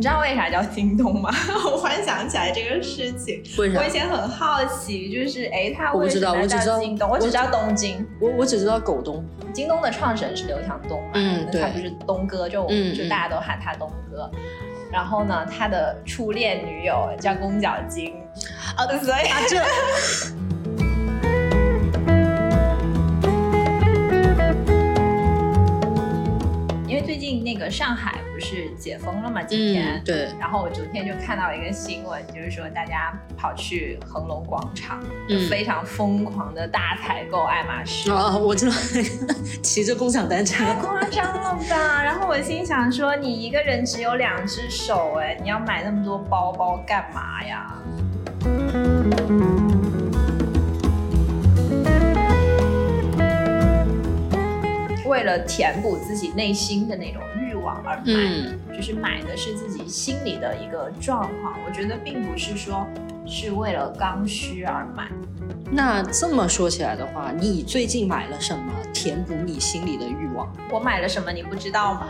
你知道为啥叫京东吗？我忽然想起来这个事情。为啥我以前很好奇，就是哎，他为什么叫京东？我只知道东京。我我只知道狗东，京东的创始人是刘强东嘛，嗯对他就是东哥，就就大家都喊他东哥。然后呢，他的初恋女友叫宫角晶，啊，所以啊这个上海不是解封了嘛，今天。嗯对，然后我昨天就看到一个新闻，就是说大家跑去恒隆广场，嗯就非常疯狂的大采购爱马仕。啊我知道那个 骑着共享单车，太夸张了吧！然后我心想说，你一个人只有两只手，哎，你要买那么多包包干嘛呀？为了填补自己内心的那种欲望而买，嗯就是买的是自己心里的一个状况。我觉得并不是说是为了刚需而买。那这么说起来的话，你最近买了什么填补你心里的欲望？我买了什么你不知道吗？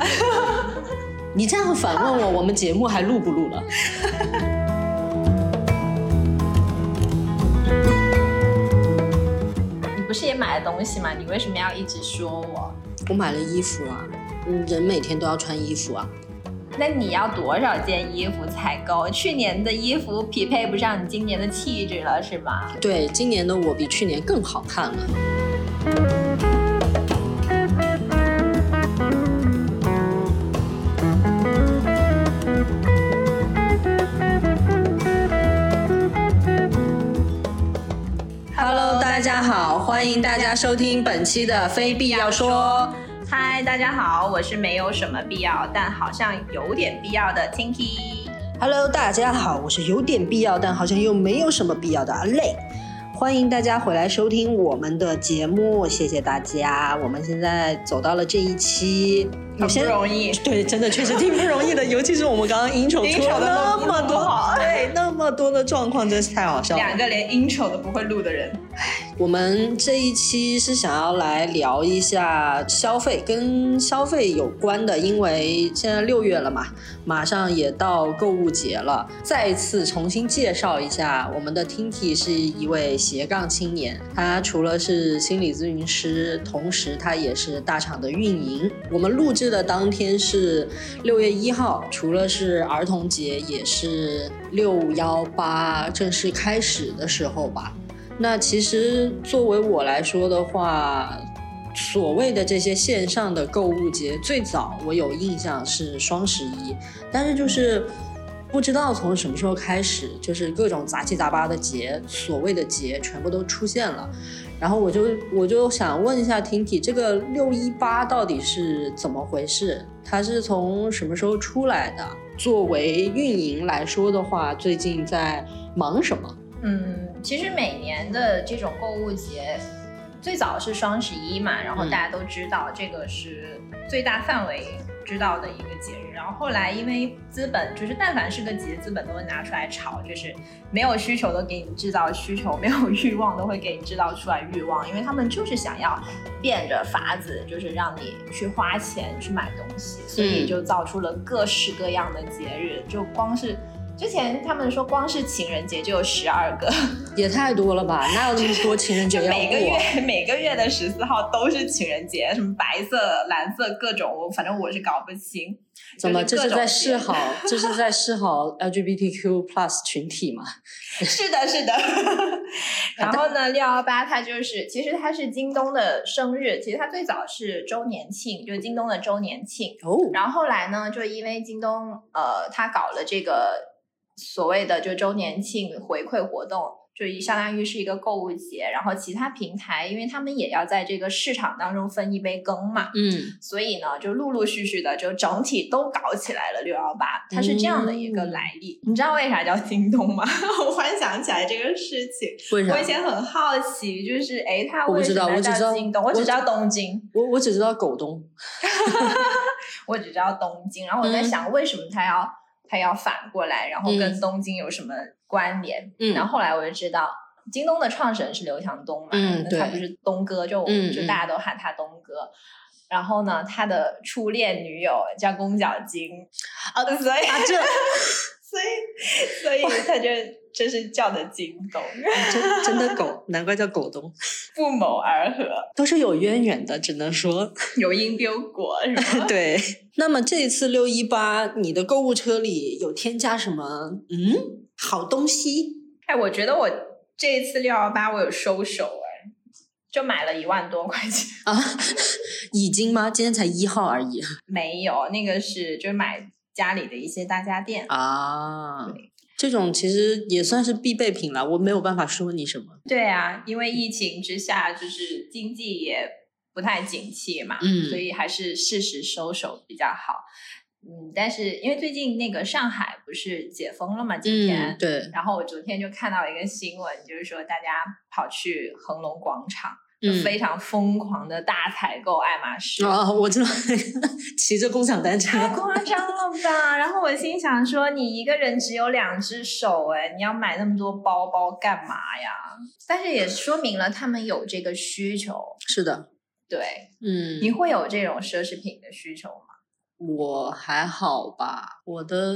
你这样反问我，我们节目还录不录了？你不是也买了东西吗？你为什么要一直说我？我买了衣服啊，嗯人每天都要穿衣服啊。那你要多少件衣服才够？去年的衣服匹配不上你今年的气质了，是吗？对，今年的我比去年更好看了。Hello，大家好，欢迎大家收听本期的非必要说。嗨，大家好，我是没有什么必要，但好像有点必要的 Tinky。Hello，大家好，我是有点必要，但好像又没有什么必要的阿累。欢迎大家回来收听我们的节目，谢谢大家。我们现在走到了这一期，很不容易。对，真的确实挺不容易的，尤其是我们刚刚 intro 出 了的那么多对，那么多的状况，真是太好笑了。两个连 intro 都不会录的人，我们这一期是想要来聊一下消费，跟消费有关的，因为现在六月了嘛，马上也到购物节了。再次重新介绍一下，我们的 Tinky 是一位斜杠青年，他除了是心理咨询师，同时他也是大厂的运营。我们录制的当天是六月一号，除了是儿童节，也是六幺八正式开始的时候吧。那其实作为我来说的话，所谓的这些线上的购物节，最早我有印象是双十一，但是就是不知道从什么时候开始，就是各种杂七杂八的节，所谓的节全部都出现了。然后我就我就想问一下婷婷这个六一八到底是怎么回事？它是从什么时候出来的？作为运营来说的话，最近在忙什么？嗯，其实每年的这种购物节，最早是双十一嘛，然后嗯大家都知道这个是最大范围知道的一个节日。然后后来因为资本，就是但凡是个节，资本都会拿出来炒，就是没有需求都给你制造需求，没有欲望都会给你制造出来欲望，因为他们就是想要变着法子，就是让你去花钱去买东西，所以嗯就造出了各式各样的节日，就光是。之前他们说光是情人节就有十二个，也太多了吧？哪有那么多情人节要过？每个月 每个月的十四号都是情人节，什么白色、蓝色各种，我反正我是搞不清。怎么？这是在示好？这是在示好 LGBTQ plus 群体吗？是的，是的。然后呢，六幺八它就是，其实它是京东的生日，其实它最早是周年庆，就是京东的周年庆。哦，然后后来呢，就因为京东呃，它搞了这个所谓的就周年庆回馈活动，就相当于是一个购物节。然后其他平台，因为他们也要在这个市场当中分一杯羹嘛，嗯，所以呢，就陆陆续续的就整体都搞起来了六幺八，它是这样的一个嗯来历。你知道为啥叫京东吗？我忽然想起来这个事情。为啥我以？前很好奇，就是哎，它我不知为什么道我只知道叫京东？我只知道东京。我我只知道狗东。我只知道东京，然后我在嗯想为什么他要、他要反过来，然后跟嗯东京有什么关联？嗯然后后来我就知道，京东的创始人是刘强东嘛，嗯那他不是东哥，就就大家都喊他东哥。然后呢，他的初恋女友叫宫角晶，啊，所以啊这所以所以他就就是叫的京东，真真的狗，难怪叫狗东，不谋而合，都是有渊源的，只能说。有因必有果，是吗？对，那么这次六一八，你的购物车里有添加什么？嗯，好东西哎，我觉得我这一次六幺八我有收手哎，就买了一万多块钱。啊？已经吗？今天才一号而已没有，那个是就是买家里的一些大家电。啊对。这种其实也算是必备品了，我没有办法说你什么。对啊，因为疫情之下，就是经济也不太景气嘛，嗯所以还是适时收手比较好。嗯，但是因为最近那个上海不是解封了嘛，今天，嗯，对，然后我昨天就看到一个新闻，就是说大家跑去恒隆广场，嗯非常疯狂的大采购爱马仕。哦，我知道，骑着共享单车，太夸张了吧！然后我心想说，你一个人只有两只手，哎，你要买那么多包包干嘛呀？但是也说明了他们有这个需求。是的，对，嗯，你会有这种奢侈品的需求吗？我还好吧，我的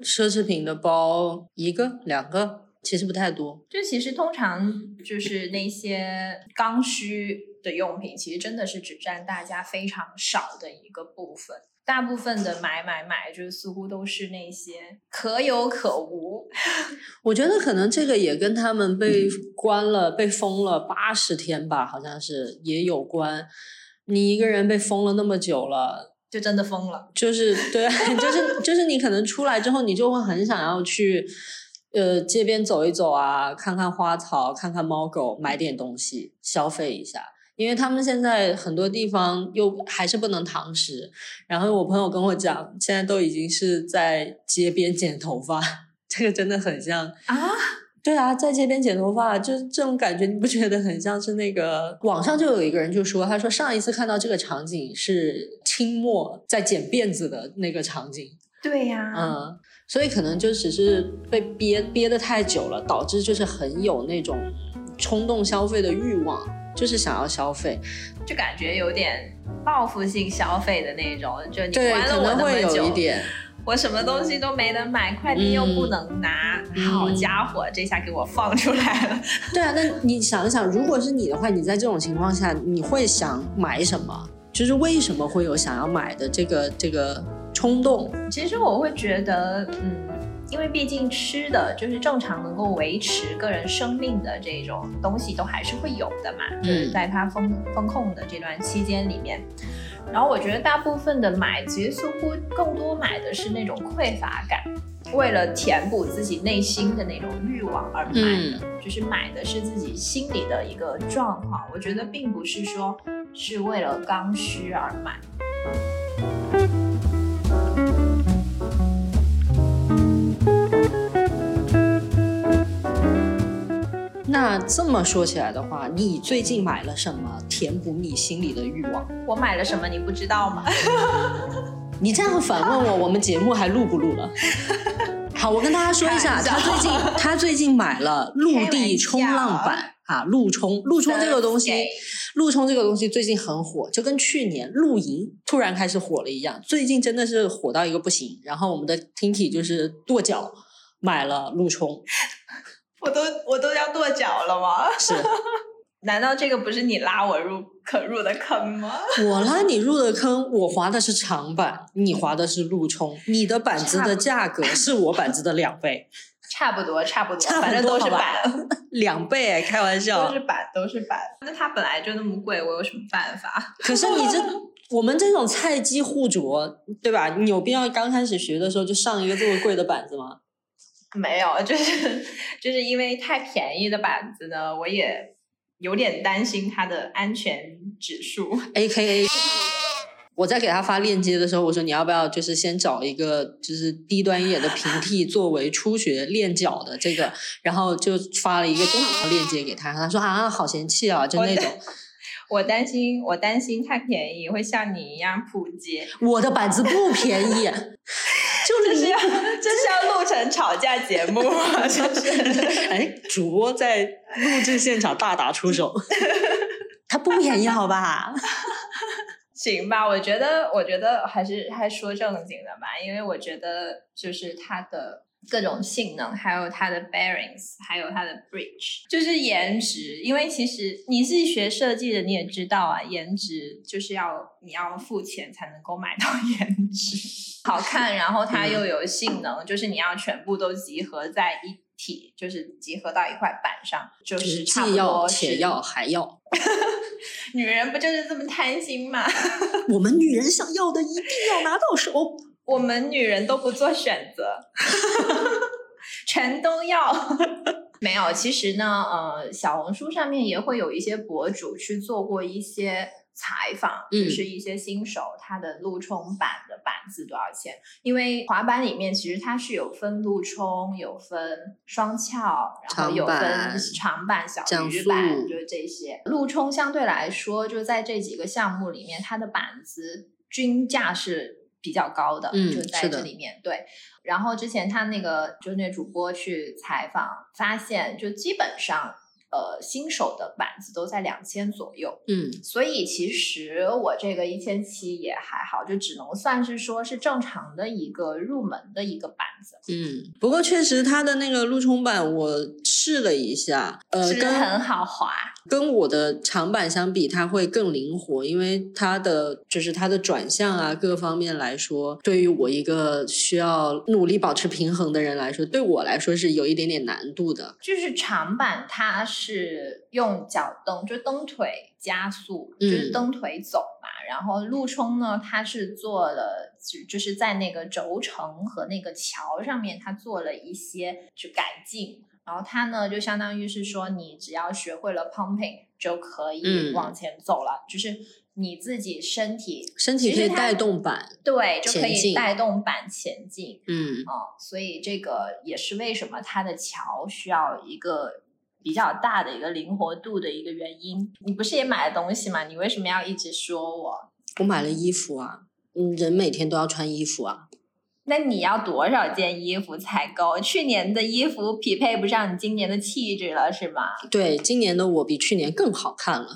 奢侈品的包一个两个，其实不太多。就其实通常就是那些刚需的用品，其实真的是只占大家非常少的一个部分。大部分的买买买，就是似乎都是那些可有可无。我觉得可能这个也跟他们被关了、被封了八十天吧，好像是也有关。你一个人被封了那么久了，就真的疯了，就是对，就是就是你可能出来之后，你就会很想要去，呃，街边走一走啊，看看花草，看看猫狗，买点东西消费一下。因为他们现在很多地方又还是不能堂食，然后我朋友跟我讲，现在都已经是在街边剪头发，这个真的很像啊！对啊，在街边剪头发，就是这种感觉，你不觉得很像是那个网上就有一个人就说，他说上一次看到这个场景是清末在剪辫子的那个场景，对呀、嗯，所以可能就只是被憋憋得太久了，导致就是很有那种冲动消费的欲望，就是想要消费，就感觉有点报复性消费的那种，就你对，关了我可能会那么久，有一点，我什么东西都没得买，快递又不能拿，嗯好家伙，这下给我放出来了。对啊，那你想一想，如果是你的话，你在这种情况下，你会想买什么？就是为什么会有想要买的这个这个冲动？其实我会觉得，嗯，因为毕竟吃的就是正常能够维持个人生命的这种东西，都还是会有的嘛。就是在它风风控的这段期间里面，然后我觉得大部分的买，其实似乎更多买的是那种匮乏感，为了填补自己内心的那种欲望而买的，就是买的是自己心里的一个状况。我觉得并不是说是为了刚需而买。那这么说起来的话，你最近买了什么填补你心里的欲望？我买了什么，你不知道吗？你这样反问我，我们节目还录不录了？好，我跟大家说一下，他最近他最近买了陆地冲浪板啊，陆冲，陆冲这个东西陆冲这个东西最近很火，就跟去年露营突然开始火了一样，最近真的是火到一个不行。然后我们的 Tinky 就是跺脚买了陆冲，我都我都要跺脚了吗？是 难道这个不是你拉我入可入的坑吗？我拉你入的坑，我滑的是长板，你滑的是路冲，你的板子的价格是我板子的两倍，差不多，差不多，反正都是板，两倍哎，开玩笑都是。板，都是板。那它本来就那么贵，我有什么办法？可是你这我们这种菜鸡互啄，对吧？你有必要刚开始学的时候就上一个这么贵的板子吗？没有，就是 就是因为太便宜的板子呢，我也有点担心它的安全指数。A K A，我在给他发链接的时候，我说你要不要就是先找一个就是低端一点的平替作为初学练脚的这个，然后就发了一个链接给他，他说啊好嫌弃啊，就那种。我担心，我担心太便宜会像你一样普及，我的板子不便宜，就是要离谱。这是要录成吵架节目吗？就是。哎，主播在录制现场大打出手，他不便宜好吧？行吧，我觉得，我觉得还是还说正经的吧，因为我觉得就是它的各种性能，还有它的 bearings，还有它的 bridge，就是颜值。因为其实你是学设计的，你也知道啊，颜值就是要你要付钱才能够买到颜值，好看，然后它又有性能，就是你要全部都集合在一体，就是集合到一块板上，就是差不既要多。且要还要。女人不就是这么贪心吗？我们女人想要的一定要拿到手。我们女人都不做选择，全都要。没有，其实呢，呃，小红书上面也会有一些博主去做过一些采访，嗯就是一些新手他的路冲板的板子多少钱？因为滑板里面其实它是有分路冲，有分双翘，然后有分长板、小鱼板，就是这些。路冲相对来说，就在这几个项目里面，它的板子均价是比较高的，嗯就在这里面对。然后之前他那个就是那主播去采访，发现就基本上呃新手的板子都在两千左右，嗯，所以其实我这个一千七也还好，就只能算是说是正常的一个入门的一个板子，嗯，不过确实它的那个路冲板我试了一下，呃，是不是跟很好滑？跟我的长板相比，它会更灵活，因为它的就是它的转向啊，各个方面来说，对于我一个需要努力保持平衡的人来说，对我来说是有一点点难度的。就是长板，它是用脚蹬，就蹬腿加速，嗯就是蹬腿走嘛。然后陆冲呢，它是做了，就就是在那个轴承和那个桥上面，它做了一些就改进。然后它呢，就相当于是说，你只要学会了 pumping 就可以嗯往前走了，就是你自己身体身体可以带动板，对，就可以带动板前进。嗯，哦，所以这个也是为什么它的桥需要一个比较大的一个灵活度的一个原因。你不是也买了东西吗？你为什么要一直说我？我买了衣服啊，嗯，人每天都要穿衣服啊。那你要多少件衣服才够？去年的衣服匹配不上你今年的气质了，是吗？对，今年的我比去年更好看了。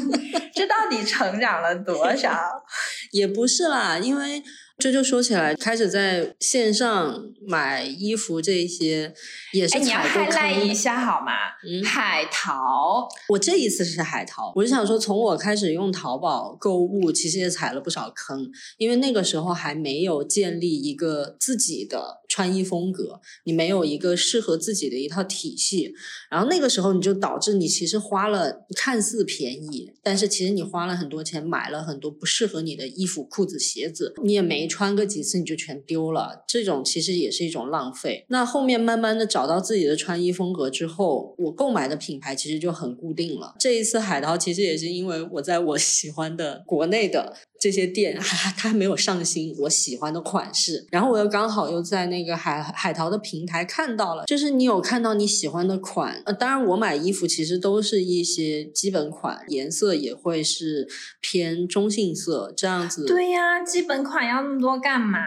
这到底成长了多少？也不是啦，因为这就说起来，开始在线上买衣服这一些也是哎，你要踩过坑一下好吗？嗯。海淘，我这一次是海淘，我是想说，从我开始用淘宝购物，其实也踩了不少坑，因为那个时候还没有建立一个自己的穿衣风格，你没有一个适合自己的一套体系，然后那个时候你就导致你其实花了看似便宜，但是其实你花了很多钱买了很多不适合你的衣服、裤子、鞋子，你也没穿个几次你就全丢了，这种其实也是一种浪费。那后面慢慢的找到自己的穿衣风格之后，我购买的品牌其实就很固定了。这一次海淘其实也是因为我在我喜欢的国内的这些店，它还没有上新我喜欢的款式，然后我又刚好又在那个海海淘的平台看到了，就是你有看到你喜欢的款，呃，当然我买衣服其实都是一些基本款，颜色也会是偏中性色这样子。对呀、基本款要那么多干嘛？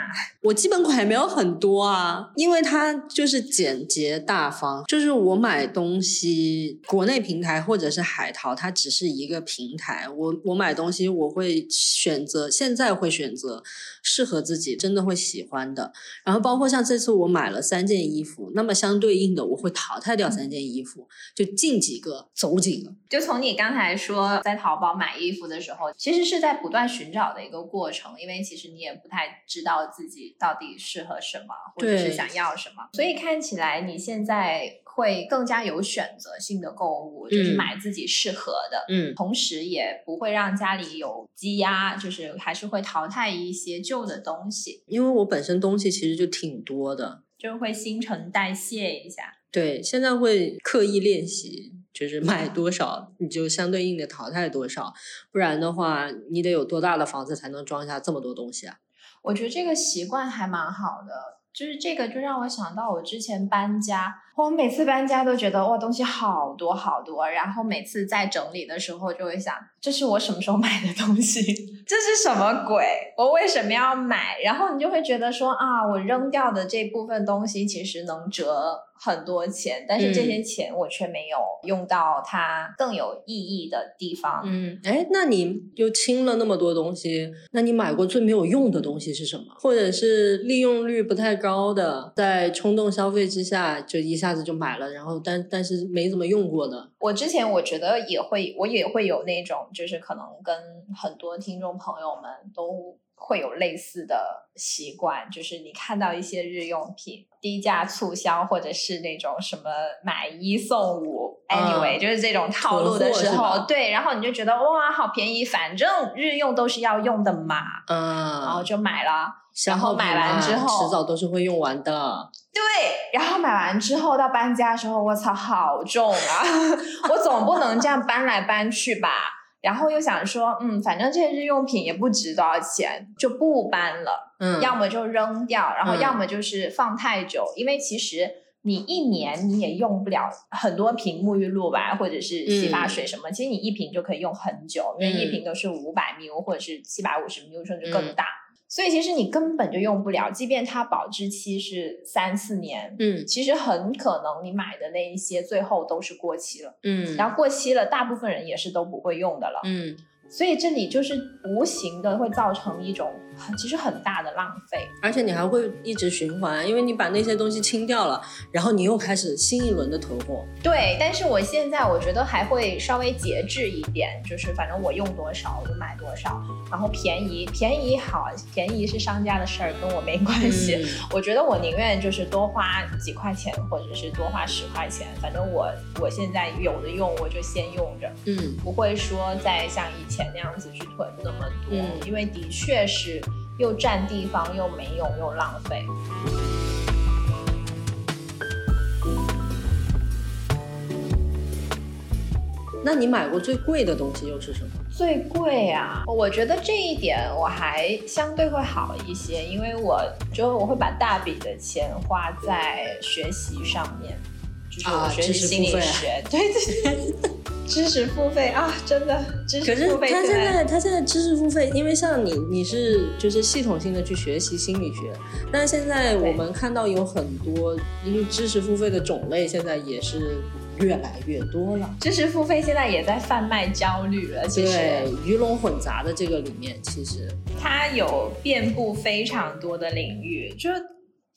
我基本款也没有很多啊，因为它就是简洁大方。就是我买东西，国内平台或者是海淘，它只是一个平台。我我买东西，我会选择，现在会选择适合自己，真的会喜欢的。然后包括像这次我买了三件衣服，那么相对应的我会淘汰掉三件衣服，就进几个走几个。就从你刚才说在淘宝买衣服的时候，其实是在不断寻找的一个过程，因为其实你也不太知道自己到底适合什么，或者是想要什么，所以看起来你现在会更加有选择性的购物，就是嗯买自己适合的。嗯，同时也不会让家里有积压，就是还是会淘汰一些旧的东西，因为我本身东西其实就挺多的，就会新陈代谢一下。对，现在会刻意练习，就是买多少你就相对应的淘汰多少，不然的话，你得有多大的房子才能装下这么多东西啊？我觉得这个习惯还蛮好的，就是这个就让我想到我之前搬家，我每次搬家都觉得哇，东西好多好多，然后每次在整理的时候就会想，这是我什么时候买的东西？这是什么鬼？我为什么要买？然后你就会觉得说啊，我扔掉的这部分东西其实能折很多钱，但是这些钱我却没有用到它更有意义的地方。嗯，哎，那你就清了那么多东西，那你买过最没有用的东西是什么？或者是利用率不太高的，在冲动消费之下就一下下子就买了，然后但但是没怎么用过的？我之前我觉得也会，我也会有那种，就是可能跟很多听众朋友们都会有类似的习惯，就是你看到一些日用品低价促销，或者是那种什么买一送五、嗯 a n y w a y 就是这种套路的时候，对，然后你就觉得哇，好便宜，反正日用都是要用的嘛，嗯然后嗯，就买了。然后买完之后迟早都是会用完的。对，然后买完之后到搬家的时候，我操，好重啊！我总不能这样搬来搬去吧？然后又想说，嗯，反正这些日用品也不值多少钱，就不搬了。嗯，要么就扔掉，然后嗯要么就是放太久，因为其实。你一年你也用不了很多瓶沐浴露吧，或者是洗发水什么，其实你一瓶就可以用很久，因为一嗯瓶都是五百 ml 或者是七百五十 ml 甚至更嗯大，所以其实你根本就用不了，即便它保质期是三四年，嗯其实很可能你买的那一些最后都是过期了，嗯，然后过期了，大部分人也是都不会用的了。嗯所以这里就是无形的会造成一种很其实很大的浪费。而且你还会一直循环，因为你把那些东西清掉了，然后你又开始新一轮的囤货。对，但是我现在我觉得还会稍微节制一点，就是反正我用多少我就买多少，然后便宜便宜好，便宜是商家的事儿，跟我没关系。嗯我觉得我宁愿就是多花几块钱，或者是多花十块钱，反正我我现在有的用我就先用着，嗯不会说再像以前那样子去囤那么多，嗯因为的确是又占地方又没用又浪费。那你买过最贵的东西又是什么？最贵啊，我觉得这一点我还相对会好一些，因为我就我会把大笔的钱花在学习上面，就是学习心理学，对对对，知识付费啊，真的知可是识付费他现在在他现在知识付费，因为像你你是就是系统性的去学习心理学，但现在我们看到有很多因为知识付费的种类现在也是越来越多了。知识付费现在也在贩卖焦虑了，其实，鱼龙混杂的这个里面，其实。它有遍布非常多的领域，就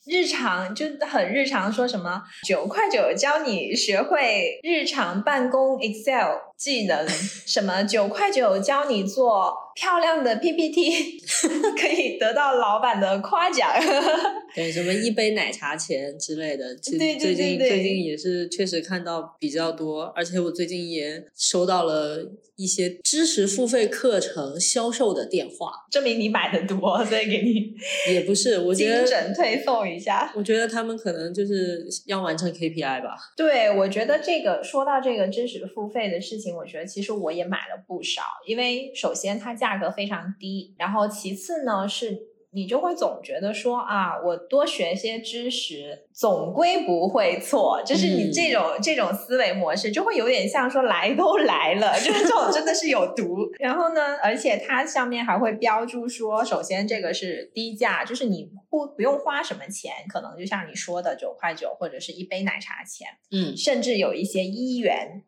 日常就很日常，说什么九块九教你学会日常办公 Excel 技能，什么九块九教你做漂亮的 PPT，可以得到老板的夸奖。对什么一杯奶茶钱之类的，其实最近对对最近也是确实看到比较多，而且我最近也收到了一些知识付费课程销售的电话，证明你买的多，所以给你也不是，我觉精得准推送一下。我觉得他们可能就是要完成 KPI 吧。对，我觉得这个说到这个知识付费的事情，我觉得其实我也买了不少，因为首先它价格非常低，然后其次呢是。你就会总觉得说啊，我多学些知识，总归不会错。就是你嗯这种、这种思维模式，就会有点像说来都来了，就是这种真的是有毒。然后呢，而且它上面还会标注说，首先这个是低价，就是你不不用花什么钱，可能就像你说的九块九或者是一杯奶茶钱。嗯甚至有一些一元，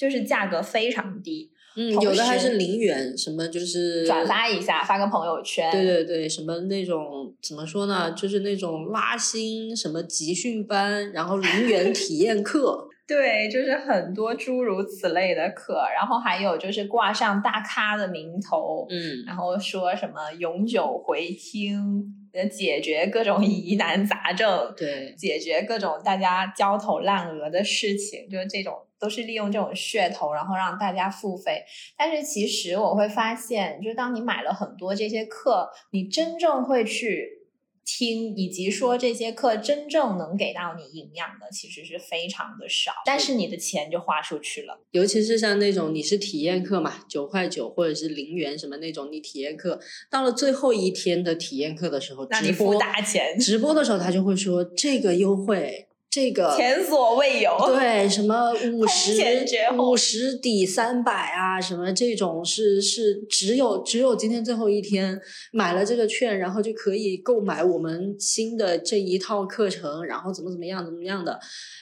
就是价格非常低，嗯，有的还是零元，什么就是转。发一下，发个朋友圈。对对对，什么那种怎么说呢？就是那种拉新什么集训班，然后零元体验课，对就是很多诸如此类的课，然后还有就是挂上大咖的名头，嗯，然后说什么永久回听，呃，解决各种疑难杂症，对，解决各种大家焦头烂额的事情，就是这种都是利用这种噱头，然后让大家付费。但是其实我会发现，就是当你买了很多这些课，你真正会去听，以及说这些课真正能给到你营养的，其实是非常的少。但是你的钱就花出去了。尤其是像那种你是体验课嘛，九块九或者是零元什么那种，你体验课到了最后一天的体验课的时候，那你付大钱，直播的时候他就会说这个优惠这个前所未有。对，什么五十五十抵三百啊，什么这种是是只有只有今天最后一天买了这个券，然后就可以购买我们新的这一套课程，然后怎么怎么样怎么样的。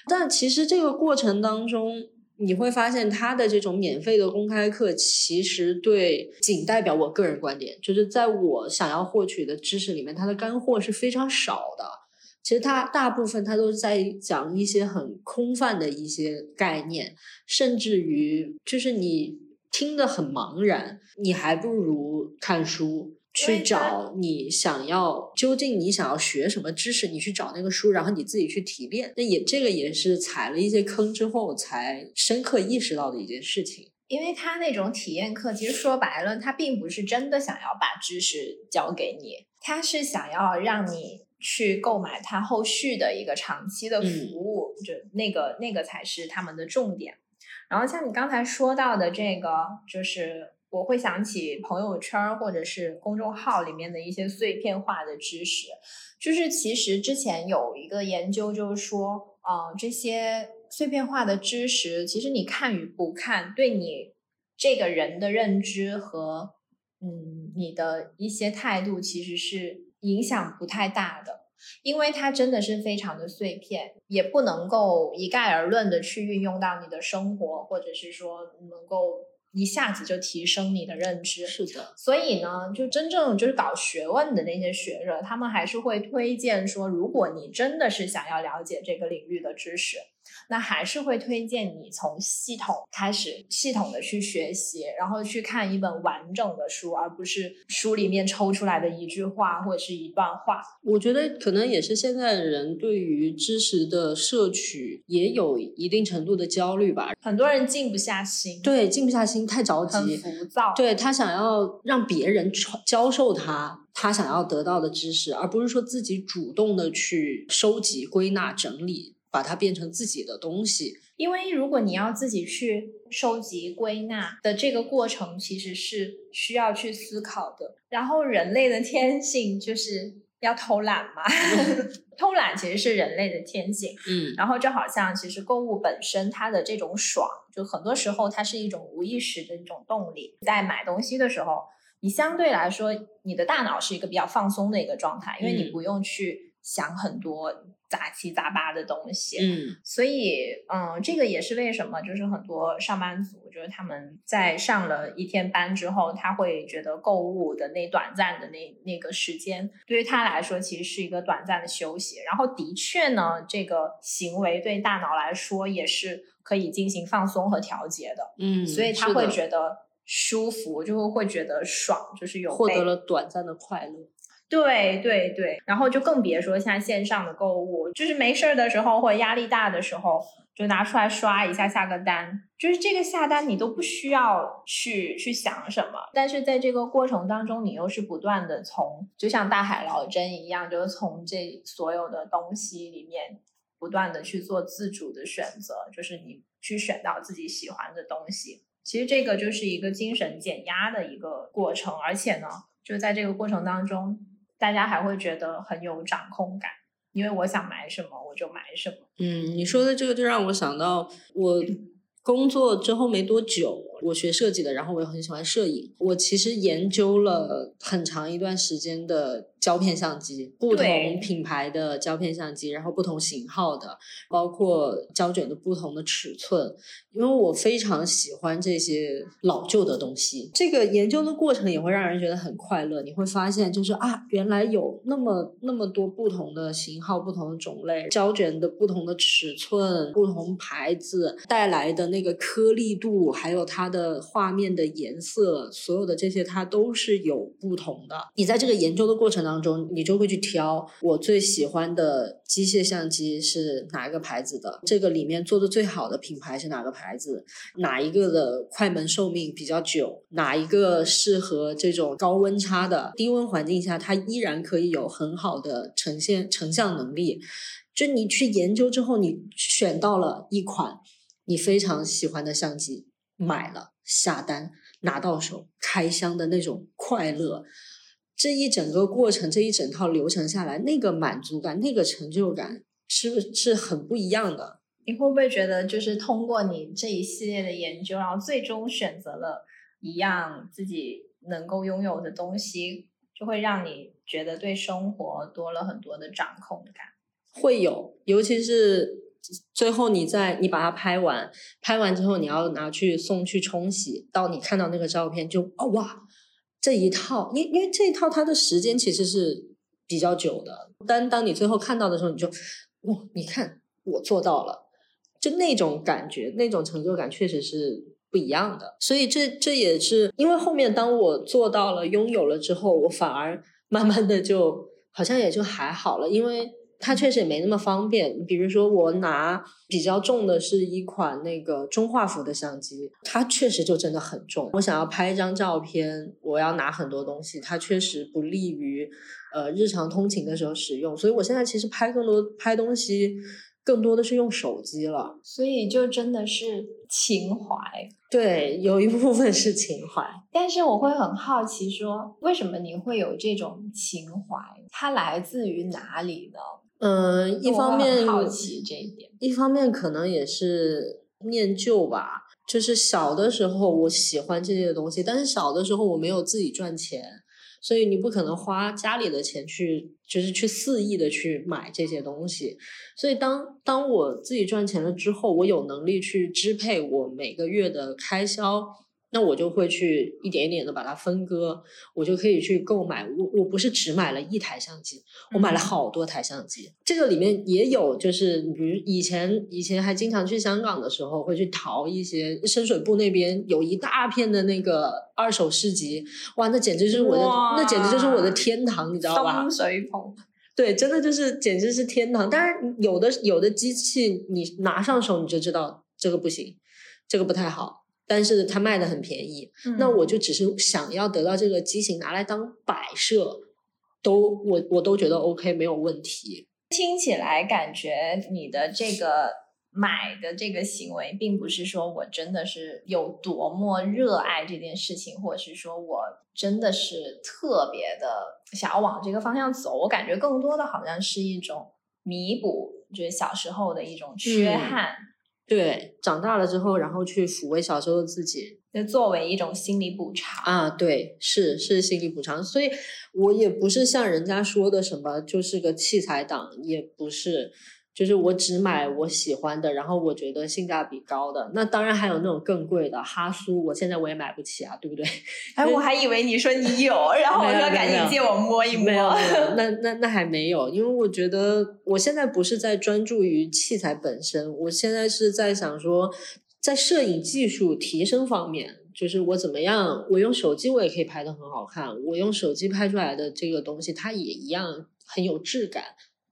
但其实这个过程当中，你会发现他的这种免费的公开课，其实对仅代表我个人观点，就是在我想要获取的知识里面，它的干货是非常少的。其实它大部分它都是在讲一些很空泛的一些概念，甚至于就是你听得很茫然，你还不如看书。去找你想要究竟你想要学什么知识，你去找那个书，然后你自己去提炼。那也这个也是踩了一些坑之后才深刻意识到的一件事情。因为他那种体验课，其实说白了，他并不是真的想要把知识教给你，他是想要让你去购买他后续的一个长期的服务，就那个那个才是他们的重点。然后像你刚才说到的这个，就是我会想起朋友圈或者是公众号里面的一些碎片化的知识，就是其实之前有一个研究，就是说，呃，这些碎片化的知识，其实你看与不看，对你这个人的认知和嗯你的一些态度，其实是影响不太大的。因为它真的是非常的碎片，也不能够一概而论的去运用到你的生活，或者是说能够一下子就提升你的认知。是的，所以呢，就真正就是搞学问的那些学者，他们还是会推荐说，如果你真的是想要了解这个领域的知识，那还是会推荐你从系统开始，系统的去学习，然后去看一本完整的书，而不是书里面抽出来的一句话或者是一段话。我觉得可能也是现在人对于知识的摄取也有一定程度的焦虑吧。很多人静不下心，对，静不下心，太着很急。浮躁。对他想要让别人传教授他他想要得到的知识，而不是说自己主动的去收集、归纳、整理，把它变成自己的东西。因为如果你要自己去收集归纳的这个过程，其实是需要去思考的。然后人类的天性就是要偷懒嘛，偷懒其实是人类的天性。嗯然后就好像其实购物本身它的这种爽，就很多时候它是一种无意识的一种动力。在买东西的时候，你相对来说你的大脑是一个比较放松的一个状态，因为你嗯不用去想很多杂七杂八的东西。嗯所以，嗯，这个也是为什么，就是很多上班族，就是他们在上了一天班之后，他会觉得购物的那短暂的那那个时间，对于他来说其实是一个短暂的休息。然后，的确呢，这个行为对大脑来说也是可以进行放松和调节的，嗯，所以他会觉得舒服，就会会觉得爽，就是有获得了短暂的快乐。对对对，然后就更别说像线上的购物，就是没事儿的时候或者压力大的时候，就拿出来刷一下下个单，就是这个下单你都不需要去去想什么，但是在这个过程当中，你又是不断的从，就像大海捞针一样，就是从这所有的东西里面不断的去做自主的选择，就是你去选到自己喜欢的东西。其实这个就是一个精神减压的一个过程，而且呢，就在这个过程当中，大家还会觉得很有掌控感，因为我想买什么我就买什么。嗯，你说的这个就让我想到我工作之后没多久，我学设计的，然后我也很喜欢摄影。我其实研究了很长一段时间的胶片相机，不同品牌的胶片相机，然后不同型号的，包括胶卷的不同的尺寸，因为我非常喜欢这些老旧的东西。这个研究的过程也会让人觉得很快乐。你会发现，就是啊，原来有那么那么多不同的型号、不同的种类，胶卷的不同的尺寸、不同牌子带来的那个颗粒度，还有它的画面的颜色，所有的这些它都是有不同的。你在这个研究的过程当中，你就会去挑我最喜欢的机械相机是哪一个牌子的，这个里面做的最好的品牌是哪个牌子，哪一个的快门寿命比较久，哪一个适合这种高温差的低温环境下，它依然可以有很好的呈现成像能力。就你去研究之后，你选到了一款你非常喜欢的相机，买了下单拿到手，开箱的那种快乐。这一整个过程，这一整套流程下来，那个满足感、那个成就感，是是很不一样的。你会不会觉得，就是通过你这一系列的研究，然后最终选择了一样自己能够拥有的东西，就会让你觉得对生活多了很多的掌控感？会有，尤其是最后你在你把它拍完，拍完之后你要拿去送去冲洗，到你看到那个照片就哦哇，这一套，因因为这一套它的时间其实是比较久的，但当你最后看到的时候，你就哇，你看我做到了。就那种感觉，那种成就感确实是不一样的。所以这这也是因为后面当我做到了拥有了之后，我反而慢慢的就好像也就还好了，因为它确实也没那么方便。比如说我拿比较重的是一款那个中画幅的相机，它确实就真的很重。我想要拍一张照片，我要拿很多东西，它确实不利于呃日常通勤的时候使用。所以我现在其实拍更多拍东西。更多的是用手机了，所以就真的是情怀。对，有一部分是情怀。但是我会很好奇，说为什么你会有这种情怀？它来自于哪里呢？嗯，一方面好奇这一点，一方面可能也是念旧吧。就是小的时候我喜欢这些东西，但是小的时候我没有自己赚钱。所以你不可能花家里的钱去，就是去肆意的去买这些东西。所以当当我自己赚钱了之后，我有能力去支配我每个月的开销。那我就会去一点一点的把它分割，我就可以去购买。我我不是只买了一台相机，我买了好多台相机。这个里面也有，就是比如以前以前还经常去香港的时候，会去淘一些深水埗那边有一大片的那个二手市集，哇，那简直就是我的，那简直就是我的天堂，你知道吧？深水埗，对，真的就是简直是天堂。但是，有的有的机器你拿上手你就知道这个不行，这个不太好。但是它卖的很便宜，那我就只是想要得到这个机型拿来当摆设，都我我都觉得 OK 没有问题。听起来感觉你的这个买的这个行为，并不是说我真的是有多么热爱这件事情，或者是说我真的是特别的想要往这个方向走。我感觉更多的好像是一种弥补，就是小时候的一种缺憾。对，长大了之后，然后去抚慰小时候的自己，那作为一种心理补偿啊。对，是是心理补偿，所以我也不是像人家说的什么就是个器材党，也不是。就是我只买我喜欢的，然后我觉得性价比高的。那当然还有那种更贵的哈苏，我现在我也买不起啊，对不对？哎，我还以为你说你有，然后我说赶紧借我摸一摸。没有，那那那还没有，因为我觉得我现在不是在专注于器材本身，我现在是在想说，在摄影技术提升方面，就是我怎么样，我用手机我也可以拍的很好看，我用手机拍出来的这个东西，它也一样很有质感。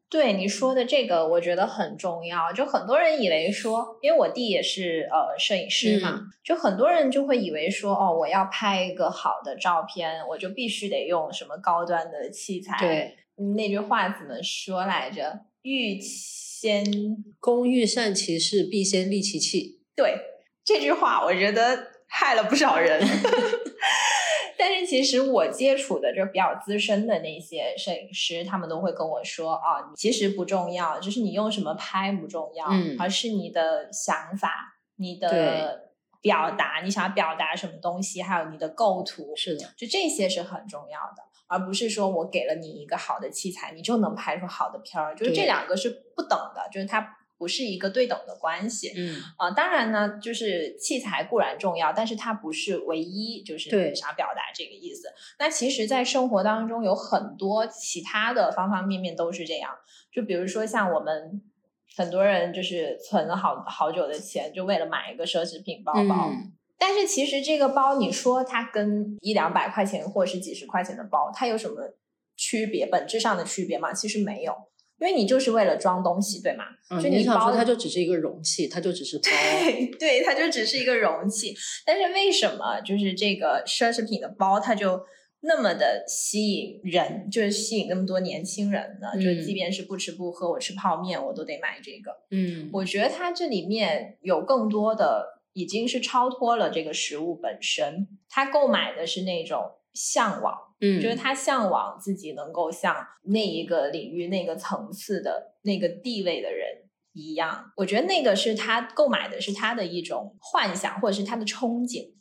对你说的这个，我觉得很重要。就很多人以为说，因为我弟也是呃摄影师嘛，就很多人就会以为说，哦，我要拍一个好的照片，我就必须得用什么高端的器材。对，那句话怎么说来着？欲先工欲善其事，必先利其器。对，这句话我觉得害了不少人。但是其实我接触的就是比较资深的那些摄影师，他们都会跟我说啊，其实不重要，就是你用什么拍不重要，而是你的想法、你的表达，你想要表达什么东西，还有你的构图，是的，就这些是很重要的，而不是说我给了你一个好的器材，你就能拍出好的片儿，就是这两个是不等的，就是它。不是一个对等的关系，嗯啊，当然呢，就是器材固然重要，但是它不是唯一，就是想表达这个意思。那其实，在生活当中有很多其他的方方面面都是这样，就比如说像我们很多人就是存了好好久的钱，就为了买一个奢侈品包包，但是其实这个包，你说它跟一两百块钱或者是几十块钱的包，它有什么区别？本质上的区别吗？其实没有。因为你就是为了装东西，对吗？就你包，它就只是一个容器，它就只是包。对，对，它就只是一个容器。但是为什么就是这个奢侈品的包，它就那么的吸引人，就是吸引那么多年轻人呢？就即便是不吃不喝，我吃泡面我都得买这个。嗯，我觉得它这里面有更多的，已经是超脱了这个食物本身，它购买的是那种。向往，嗯，就是他向往自己能够像那一个领域、那个层次的那个地位的人一样。我觉得那个是他购买的是他的一种幻想，或者是他的憧憬。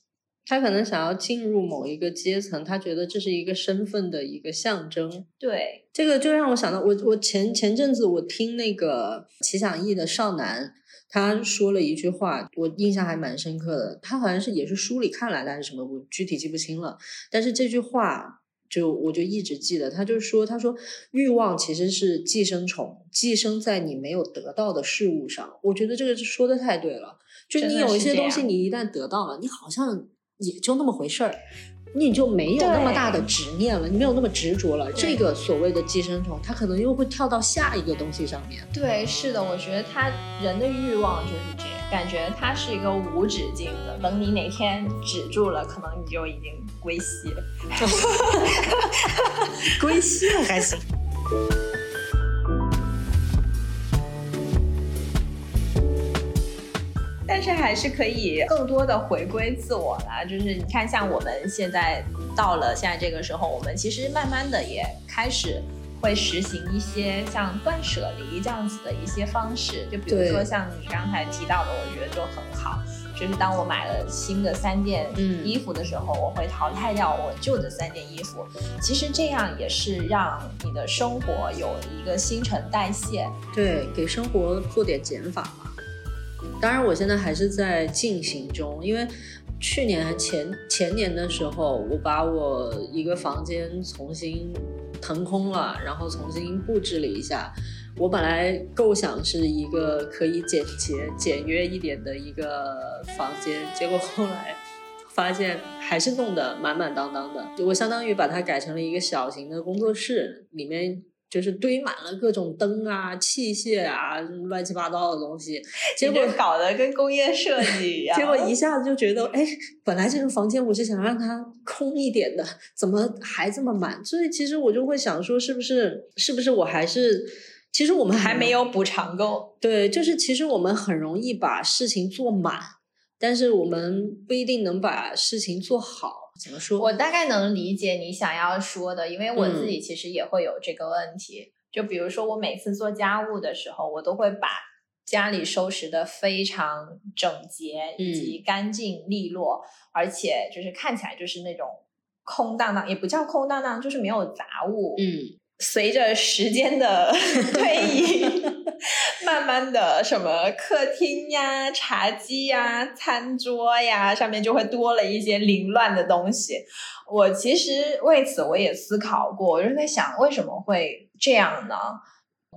他可能想要进入某一个阶层，他觉得这是一个身份的一个象征。对，这个就让我想到，我我前前阵子我听那个齐想义的少男，他说了一句话，我印象还蛮深刻的。他好像是也是书里看来的还是什么，我具体记不清了。但是这句话就我就一直记得，他就说，他说欲望其实是寄生虫，寄生在你没有得到的事物上。我觉得这个说的太对了，就你有一些东西，你一旦得到了，你好像。也就那么回事儿，你就没有那么大的执念了，你没有那么执着了。这个所谓的寄生虫，它可能又会跳到下一个东西上面。对，是的，我觉得他人的欲望就是这样，感觉它是一个无止境的。等你哪天止住了，可能你就已经归西了。归西了 还行。但是还是可以更多的回归自我啦，就是你看，像我们现在到了现在这个时候，我们其实慢慢的也开始会实行一些像断舍离这样子的一些方式，就比如说像你刚才提到的，我觉得就很好，就是当我买了新的三件衣服的时候，我会淘汰掉我旧的三件衣服，其实这样也是让你的生活有一个新陈代谢，对，给生活做点减法嘛。当然，我现在还是在进行中，因为去年还前前年的时候，我把我一个房间重新腾空了，然后重新布置了一下。我本来构想是一个可以简洁简约一点的一个房间，结果后来发现还是弄得满满当当的。我相当于把它改成了一个小型的工作室，里面。就是堆满了各种灯啊、器械啊，乱七八糟的东西，结果搞得跟工业设计一样。结果一下子就觉得，哎，本来这个房间我是想让它空一点的，怎么还这么满？所以其实我就会想说，是不是，是不是我还是，其实我们还没有补偿够。对，就是其实我们很容易把事情做满，但是我们不一定能把事情做好。怎么说？我大概能理解你想要说的，因为我自己其实也会有这个问题。就比如说，我每次做家务的时候，我都会把家里收拾的非常整洁以及干净利落，而且就是看起来就是那种空荡荡，也不叫空荡荡，就是没有杂物。嗯。随着时间的 推移，慢慢的，什么客厅呀、茶几呀、餐桌呀，上面就会多了一些凌乱的东西。我其实为此我也思考过，我就在想，为什么会这样呢？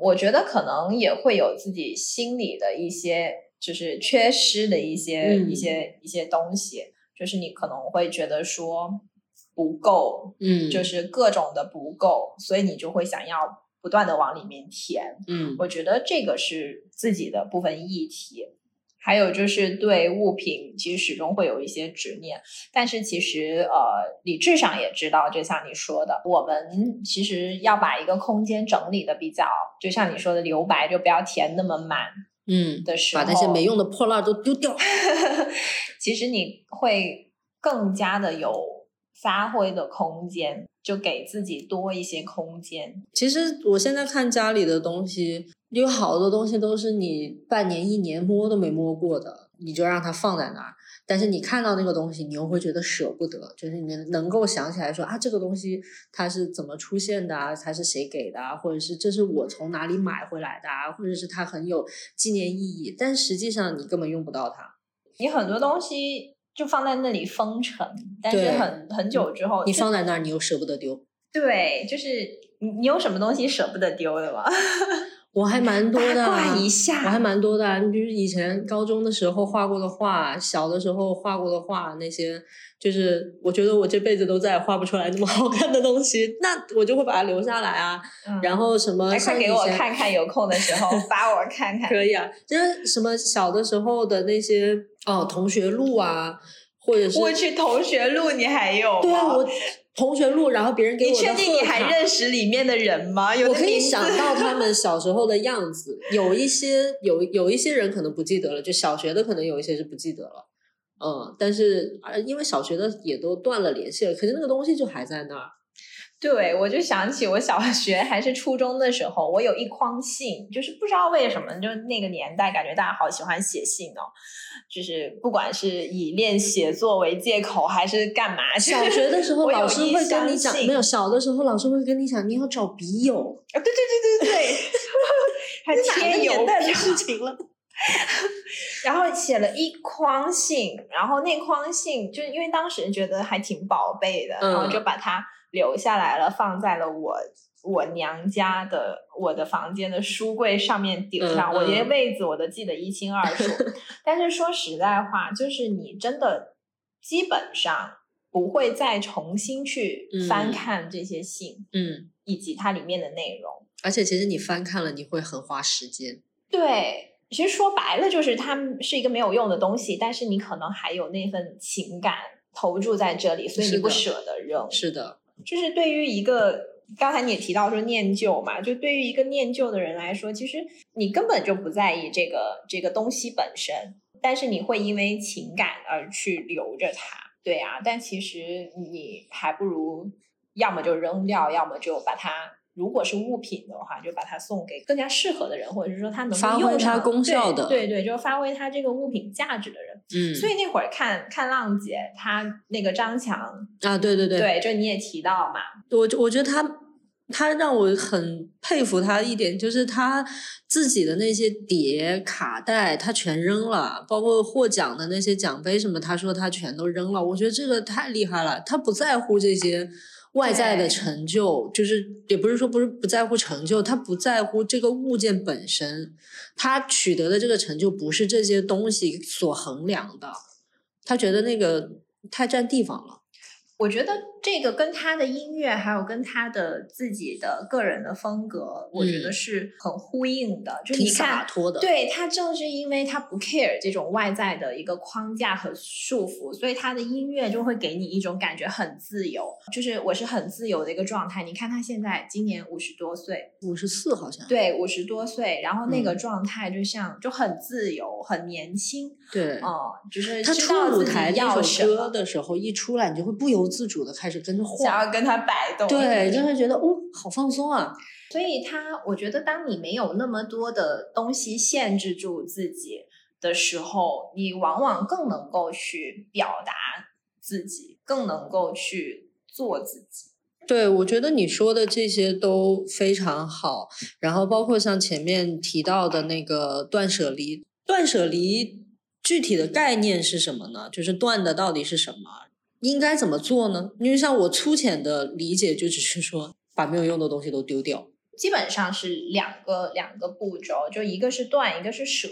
我觉得可能也会有自己心里的一些，就是缺失的一些、一些、一些东西，就是你可能会觉得说。不够，嗯，就是各种的不够，所以你就会想要不断的往里面填，嗯，我觉得这个是自己的部分议题，还有就是对物品其实始终会有一些执念，但是其实呃理智上也知道，就像你说的，我们其实要把一个空间整理的比较，就像你说的留白，就不要填那么满，嗯的时候，把那些没用的破烂都丢掉，其实你会更加的有。发挥的空间，就给自己多一些空间。其实我现在看家里的东西，有好多东西都是你半年、一年摸都没摸过的，你就让它放在那儿。但是你看到那个东西，你又会觉得舍不得，就是你能够想起来说啊，这个东西它是怎么出现的啊？它是谁给的啊？或者是这是我从哪里买回来的啊？或者是它很有纪念意义，但实际上你根本用不到它。你很多东西。就放在那里封尘，但是很很久之后，你放在那儿，你又舍不得丢。对，就是你，你有什么东西舍不得丢的吗？我还蛮多的，挂一下，我还蛮多的。你比如以前高中的时候画过的画，小的时候画过的画，那些就是我觉得我这辈子都再也画不出来这么好看的东西，那我就会把它留下来啊。然后什么，快给我看看，有空的时候 发我看看。可以啊，就是什么小的时候的那些哦，同学录啊，或者是我去同学录，你还有对啊，我。同学录，然后别人给我的你确定你还认识里面的人吗？我可以想到他们小时候的样子，有一些有有一些人可能不记得了，就小学的可能有一些是不记得了。嗯，但是啊，因为小学的也都断了联系了，可是那个东西就还在那儿。对，我就想起我小学还是初中的时候，我有一筐信，就是不知道为什么，就那个年代感觉大家好喜欢写信哦，就是不管是以练写作为借口还是干嘛。小学的时候，老师会跟你讲，没有小的时候，老师会跟你讲，你要找笔友，啊，对对对对对，还哪个贴邮年代的事情了？然后写了一筐信，然后那筐信就是因为当时觉得还挺宝贝的，嗯然后就把它留下来了，放在了我我娘家的我的房间的书柜上面顶上，嗯我连嗯位子我都记得一清二楚。但是说实在话，就是你真的基本上不会再重新去翻嗯看这些信、嗯，以及它里面的内容。而且其实你翻看了，你会很花时间。对，其实说白了就是它是一个没有用的东西，但是你可能还有那份情感投注在这里，所以你不舍得扔。是的，就是对于一个刚才你也提到说念旧嘛，就对于一个念旧的人来说，其实你根本就不在意这个这个东西本身，但是你会因为情感而去留着它。对啊，但其实你还不如要么就扔掉，要么就把它。如果是物品的话，就把它送给更加适合的人，或者是说他能够发挥用它功效的对对对，就是发挥它这个物品价值的人。嗯，所以那会儿看看浪姐，她那个张强，啊，对对对，对，就你也提到嘛，我我觉得他他让我很佩服他一点，就是他自己的那些碟卡带，他全扔了，包括获奖的那些奖杯什么，他说他全都扔了。我觉得这个太厉害了，他不在乎这些。外在的成就，就是也不是说不是不在乎成就，他不在乎这个物件本身，他取得的这个成就不是这些东西所衡量的，他觉得那个太占地方了。我觉得这个跟他的音乐，还有跟他的自己的个人的风格，我觉得嗯是很呼应的。就挺你看，洒脱的，对他正是因为他不 care 这种外在的一个框架和束缚，所以他的音乐就会给你一种感觉很自由，就是我是很自由的一个状态。你看他现在今年五十多岁，五十四好像。对，五十多岁，然后那个嗯状态就像就很自由、很年轻，对，哦、就是他出舞台要那首歌的时候，一出来你就会不由自主的开始跟着晃，想要跟他摆动，对，就会觉得哦，好放松啊。所以他，我觉得当你没有那么多的东西限制住自己的时候，你往往更能够去表达自己，更能够去做自己。对，我觉得你说的这些都非常好，然后包括像前面提到的那个断舍离，断舍离具体的概念是什么呢？就是断的到底是什么？应该怎么做呢？因为像我粗浅的理解，就只是说把没有用的东西都丢掉。基本上是两个两个步骤，就一个是断，一个是舍。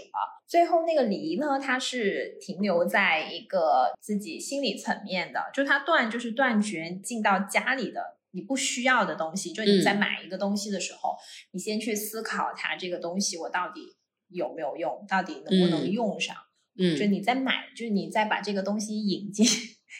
最后那个离呢，它是停留在一个自己心理层面的，就它断就是断绝进到家里的你不需要的东西。就你在嗯买一个东西的时候，你先去思考它这个东西我到底有没有用，到底能不能嗯用上。嗯就你在买，就是你在把这个东西引进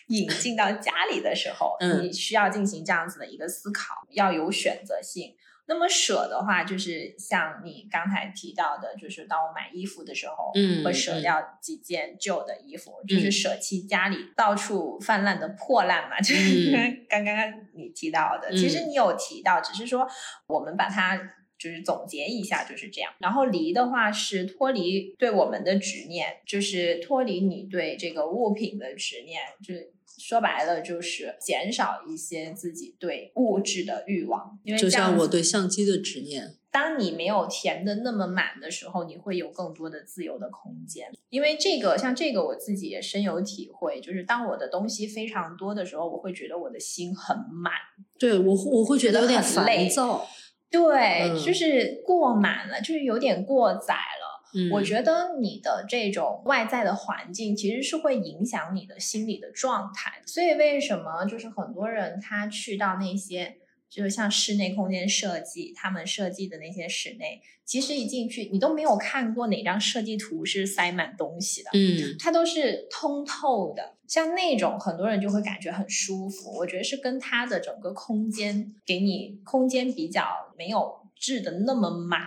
引进到家里的时候，嗯你需要进行这样子的一个思考，要有选择性。那么舍的话，就是像你刚才提到的，就是当我买衣服的时候，嗯会舍嗯掉几件旧的衣服，就是舍弃家里到处泛滥的破烂嘛，就是嗯刚刚你提到的。其实你有提到，只是说我们把它就是总结一下，就是这样。然后离的话是脱离对我们的执念，就是脱离你对这个物品的执念，就是说白了就是减少一些自己对物质的欲望，因为就像我对相机的执念，当你没有填的那么满的时候，你会有更多的自由的空间。因为这个，像这个我自己也深有体会，就是当我的东西非常多的时候，我会觉得我的心很满。对我我会觉得有点烦躁。对，嗯。就是过满了，就是有点过载了。嗯，我觉得你的这种外在的环境其实是会影响你的心理的状态，所以为什么就是很多人他去到那些就是像室内空间设计，他们设计的那些室内，其实一进去你都没有看过哪张设计图是塞满东西的，嗯。它都是通透的，像那种很多人就会感觉很舒服。我觉得是跟它的整个空间给你空间比较没有置的那么满。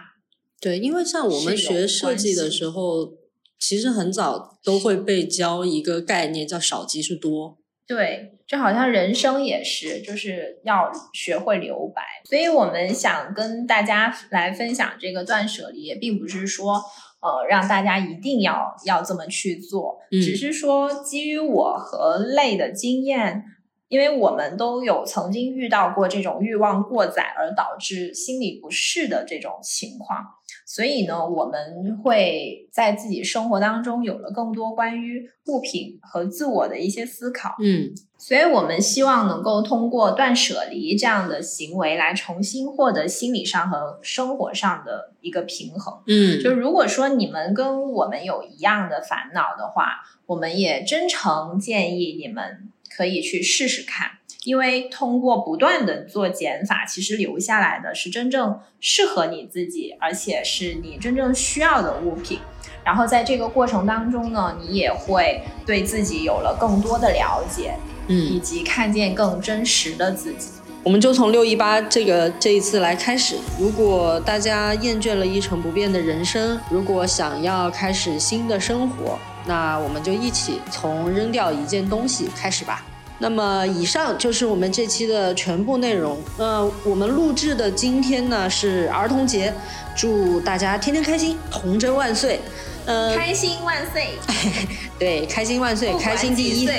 对，因为像我们学设计的时候，其实很早都会被教一个概念，叫少即是多。对，就好像人生也是，就是要学会留白。所以我们想跟大家来分享这个断舍离，也并不是说呃让大家一定要要这么去做，只是说基于我和类的经验。因为我们都有曾经遇到过这种欲望过载而导致心理不适的这种情况，所以呢，我们会在自己生活当中有了更多关于物品和自我的一些思考。嗯，所以我们希望能够通过断舍离这样的行为来重新获得心理上和生活上的一个平衡。嗯，就如果说你们跟我们有一样的烦恼的话，我们也真诚建议你们。可以去试试看，因为通过不断的做减法，其实留下来的是真正适合你自己，而且是你真正需要的物品。然后在这个过程当中呢，你也会对自己有了更多的了解，嗯，以及看见更真实的自己。我们就从六一八这个这一次来开始。如果大家厌倦了一成不变的人生，如果想要开始新的生活。那我们就一起从扔掉一件东西开始吧。那么以上就是我们这期的全部内容。呃，我们录制的今天呢是儿童节，祝大家天天开心，童真万岁。呃，开心万岁。对，开心万岁，开心第一。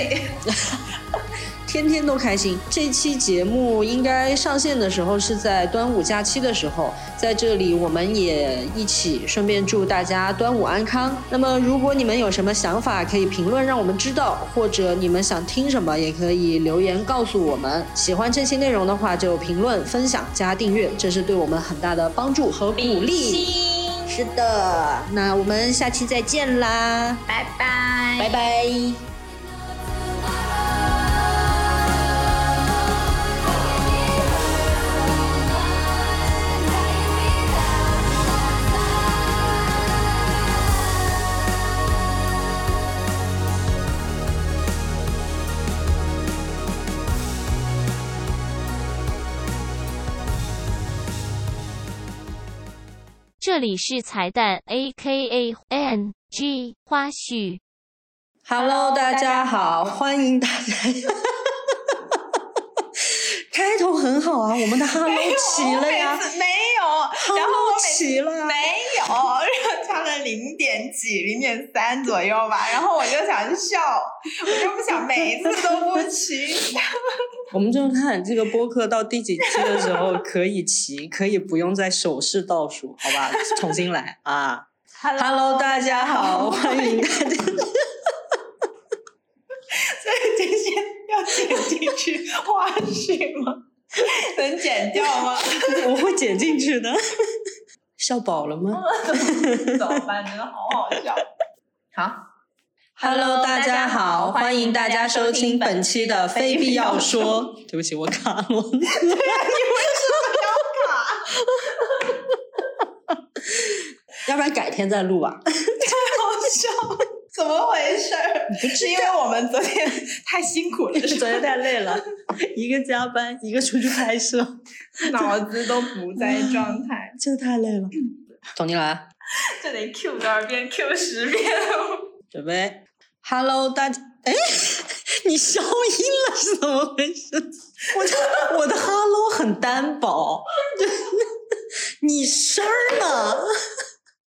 天天都开心。这期节目应该上线的时候是在端午假期的时候，在这里我们也一起顺便祝大家端午安康。那么，如果你们有什么想法，可以评论让我们知道，或者你们想听什么，也可以留言告诉我们。喜欢这期内容的话，就评论、分享、加订阅，这是对我们很大的帮助和鼓励。是的，那我们下期再见啦，拜拜，拜拜。这里是彩蛋，A K A N G 花絮。Hello，大家好，欢迎大家。开头很好啊，我们的 Hello 齐了呀，没有，然后我齐了，没有，差了零点几，零点三左右吧，然后我就想笑，我就不想每一次都不齐。我们就看这个播客到第几期的时候可以齐，可以不用再手势倒数，好吧？重新来啊！Hello，大家好，欢迎大家。所以这些要剪进去花絮吗？能剪掉吗？我会剪进去的。笑饱了吗？怎么办？真的好好笑。好。Hello，大家好，欢迎大家收听本期的非必要说。对不起，我卡了。你为什么要卡？要不然改天再录吧。太好笑了，怎么回事？不是因为我们昨天太辛苦了，是 昨天太累了，一个加班，一个出去拍摄，脑子都不在状态，就太累了。重新来。这得 Q 多少遍？Q 十遍。准备。Hello，大家，哎，你消音了是怎么回事？我我的 Hello 很单薄，你声儿呢？